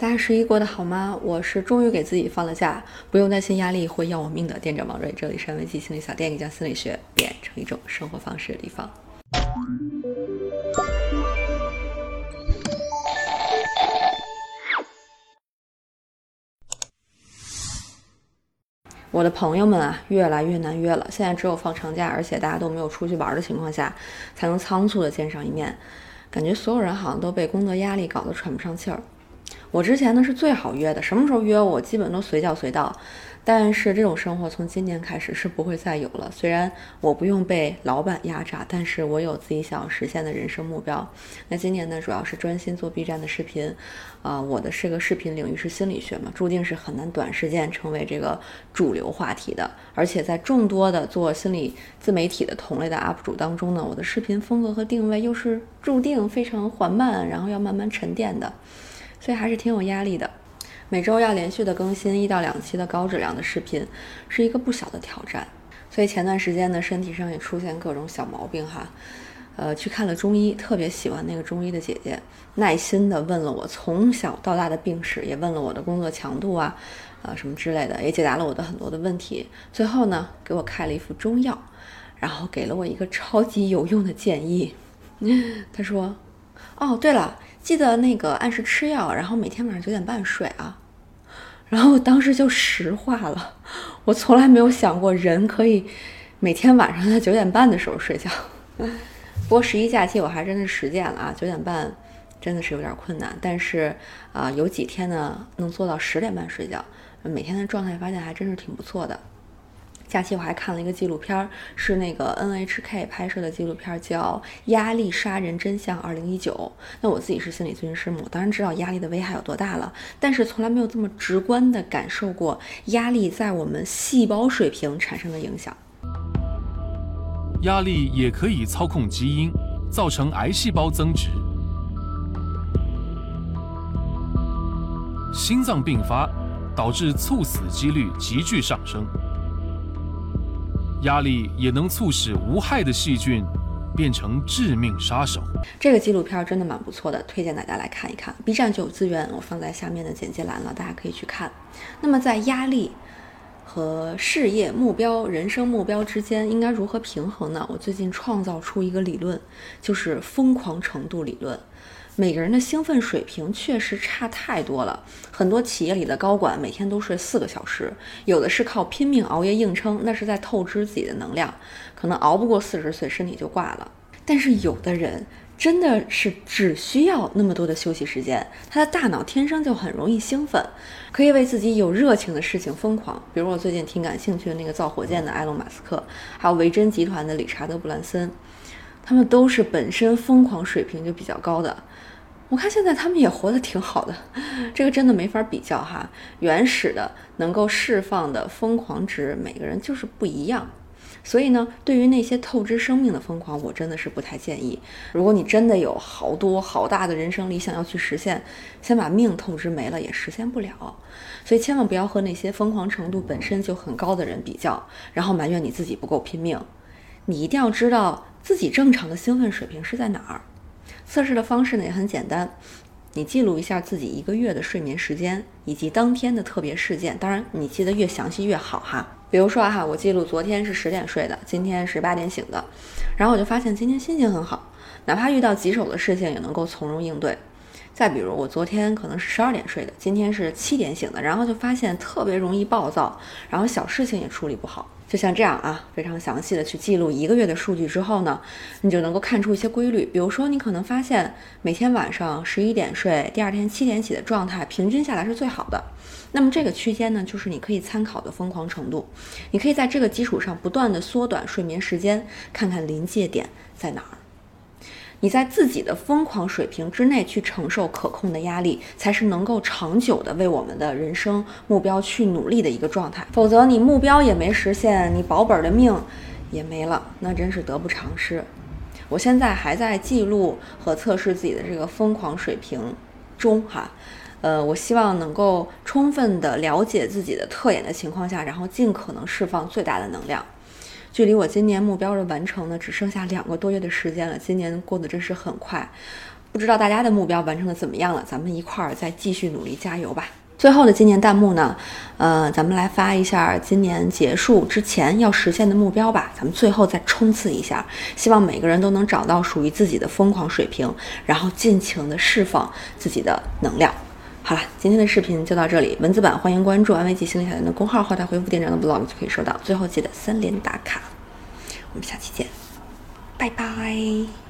大家十一过得好吗？我是终于给自己放了假，不用担心压力会要我命的店长王瑞。这里是安慰剂心理小店，将心理学变成一种生活方式的地方。我的朋友们啊，越来越难约了。现在只有放长假，而且大家都没有出去玩的情况下，才能仓促的见上一面。感觉所有人好像都被工作压力搞得喘不上气儿。我之前呢是最好约的，什么时候约我基本都随叫随到。但是这种生活从今年开始是不会再有了。虽然我不用被老板压榨，但是我有自己想要实现的人生目标。那今年呢，主要是专心做 B 站的视频。啊，我的是个视频领域是心理学嘛，注定是很难短时间成为这个主流话题的。而且在众多的做心理自媒体的同类的 UP 主当中呢，我的视频风格和定位又是注定非常缓慢，然后要慢慢沉淀的。所以还是挺有压力的，每周要连续的更新一到两期的高质量的视频，是一个不小的挑战。所以前段时间呢，身体上也出现各种小毛病哈，呃，去看了中医，特别喜欢那个中医的姐姐，耐心的问了我从小到大的病史，也问了我的工作强度啊，呃，什么之类的，也解答了我的很多的问题。最后呢，给我开了一副中药，然后给了我一个超级有用的建议。他说：“哦，对了。”记得那个按时吃药，然后每天晚上九点半睡啊。然后当时就石化了，我从来没有想过人可以每天晚上在九点半的时候睡觉。不过十一假期我还真的实践了啊，九点半真的是有点困难，但是啊有几天呢能做到十点半睡觉，每天的状态发现还真是挺不错的。假期我还看了一个纪录片，是那个 NHK 拍摄的纪录片，叫《压力杀人真相2019》。那我自己是心理咨询师嘛，我当然知道压力的危害有多大了，但是从来没有这么直观的感受过压力在我们细胞水平产生的影响。压力也可以操控基因，造成癌细胞增殖、心脏病发，导致猝死几率急剧上升。压力也能促使无害的细菌变成致命杀手。这个纪录片真的蛮不错的，推荐大家来看一看。B 站就有资源，我放在下面的简介栏了，大家可以去看。那么在压力和事业目标、人生目标之间应该如何平衡呢？我最近创造出一个理论，就是疯狂程度理论。每个人的兴奋水平确实差太多了，很多企业里的高管每天都睡四个小时，有的是靠拼命熬夜硬撑，那是在透支自己的能量，可能熬不过四十岁身体就挂了。但是有的人真的是只需要那么多的休息时间，他的大脑天生就很容易兴奋，可以为自己有热情的事情疯狂。比如我最近挺感兴趣的那个造火箭的埃隆·马斯克，还有维珍集团的理查德·布兰森，他们都是本身疯狂水平就比较高的。我看现在他们也活得挺好的，这个真的没法比较哈。原始的能够释放的疯狂值，每个人就是不一样。所以呢，对于那些透支生命的疯狂，我真的是不太建议。如果你真的有好多好大的人生理想要去实现，先把命透支没了也实现不了。所以千万不要和那些疯狂程度本身就很高的人比较，然后埋怨你自己不够拼命。你一定要知道自己正常的兴奋水平是在哪儿。测试的方式呢也很简单，你记录一下自己一个月的睡眠时间以及当天的特别事件，当然你记得越详细越好哈。比如说哈，我记录昨天是十点睡的，今天是八点醒的，然后我就发现今天心情很好，哪怕遇到棘手的事情也能够从容应对。再比如我昨天可能是十二点睡的，今天是七点醒的，然后就发现特别容易暴躁，然后小事情也处理不好。就像这样啊，非常详细的去记录一个月的数据之后呢，你就能够看出一些规律。比如说，你可能发现每天晚上十一点睡，第二天七点起的状态，平均下来是最好的。那么这个区间呢，就是你可以参考的疯狂程度。你可以在这个基础上不断的缩短睡眠时间，看看临界点在哪儿。你在自己的疯狂水平之内去承受可控的压力，才是能够长久的为我们的人生目标去努力的一个状态。否则，你目标也没实现，你保本的命也没了，那真是得不偿失。我现在还在记录和测试自己的这个疯狂水平中，哈，呃，我希望能够充分的了解自己的特点的情况下，然后尽可能释放最大的能量。距离我今年目标的完成呢，只剩下两个多月的时间了。今年过得真是很快，不知道大家的目标完成的怎么样了？咱们一块儿再继续努力，加油吧！最后的今年弹幕呢，呃，咱们来发一下今年结束之前要实现的目标吧。咱们最后再冲刺一下，希望每个人都能找到属于自己的疯狂水平，然后尽情的释放自己的能量。好了，今天的视频就到这里，文字版欢迎关注安慰剂心理小店的公号，后台回复店长的 vlog 就可以收到。最后记得三连打卡，我们下期见，拜拜。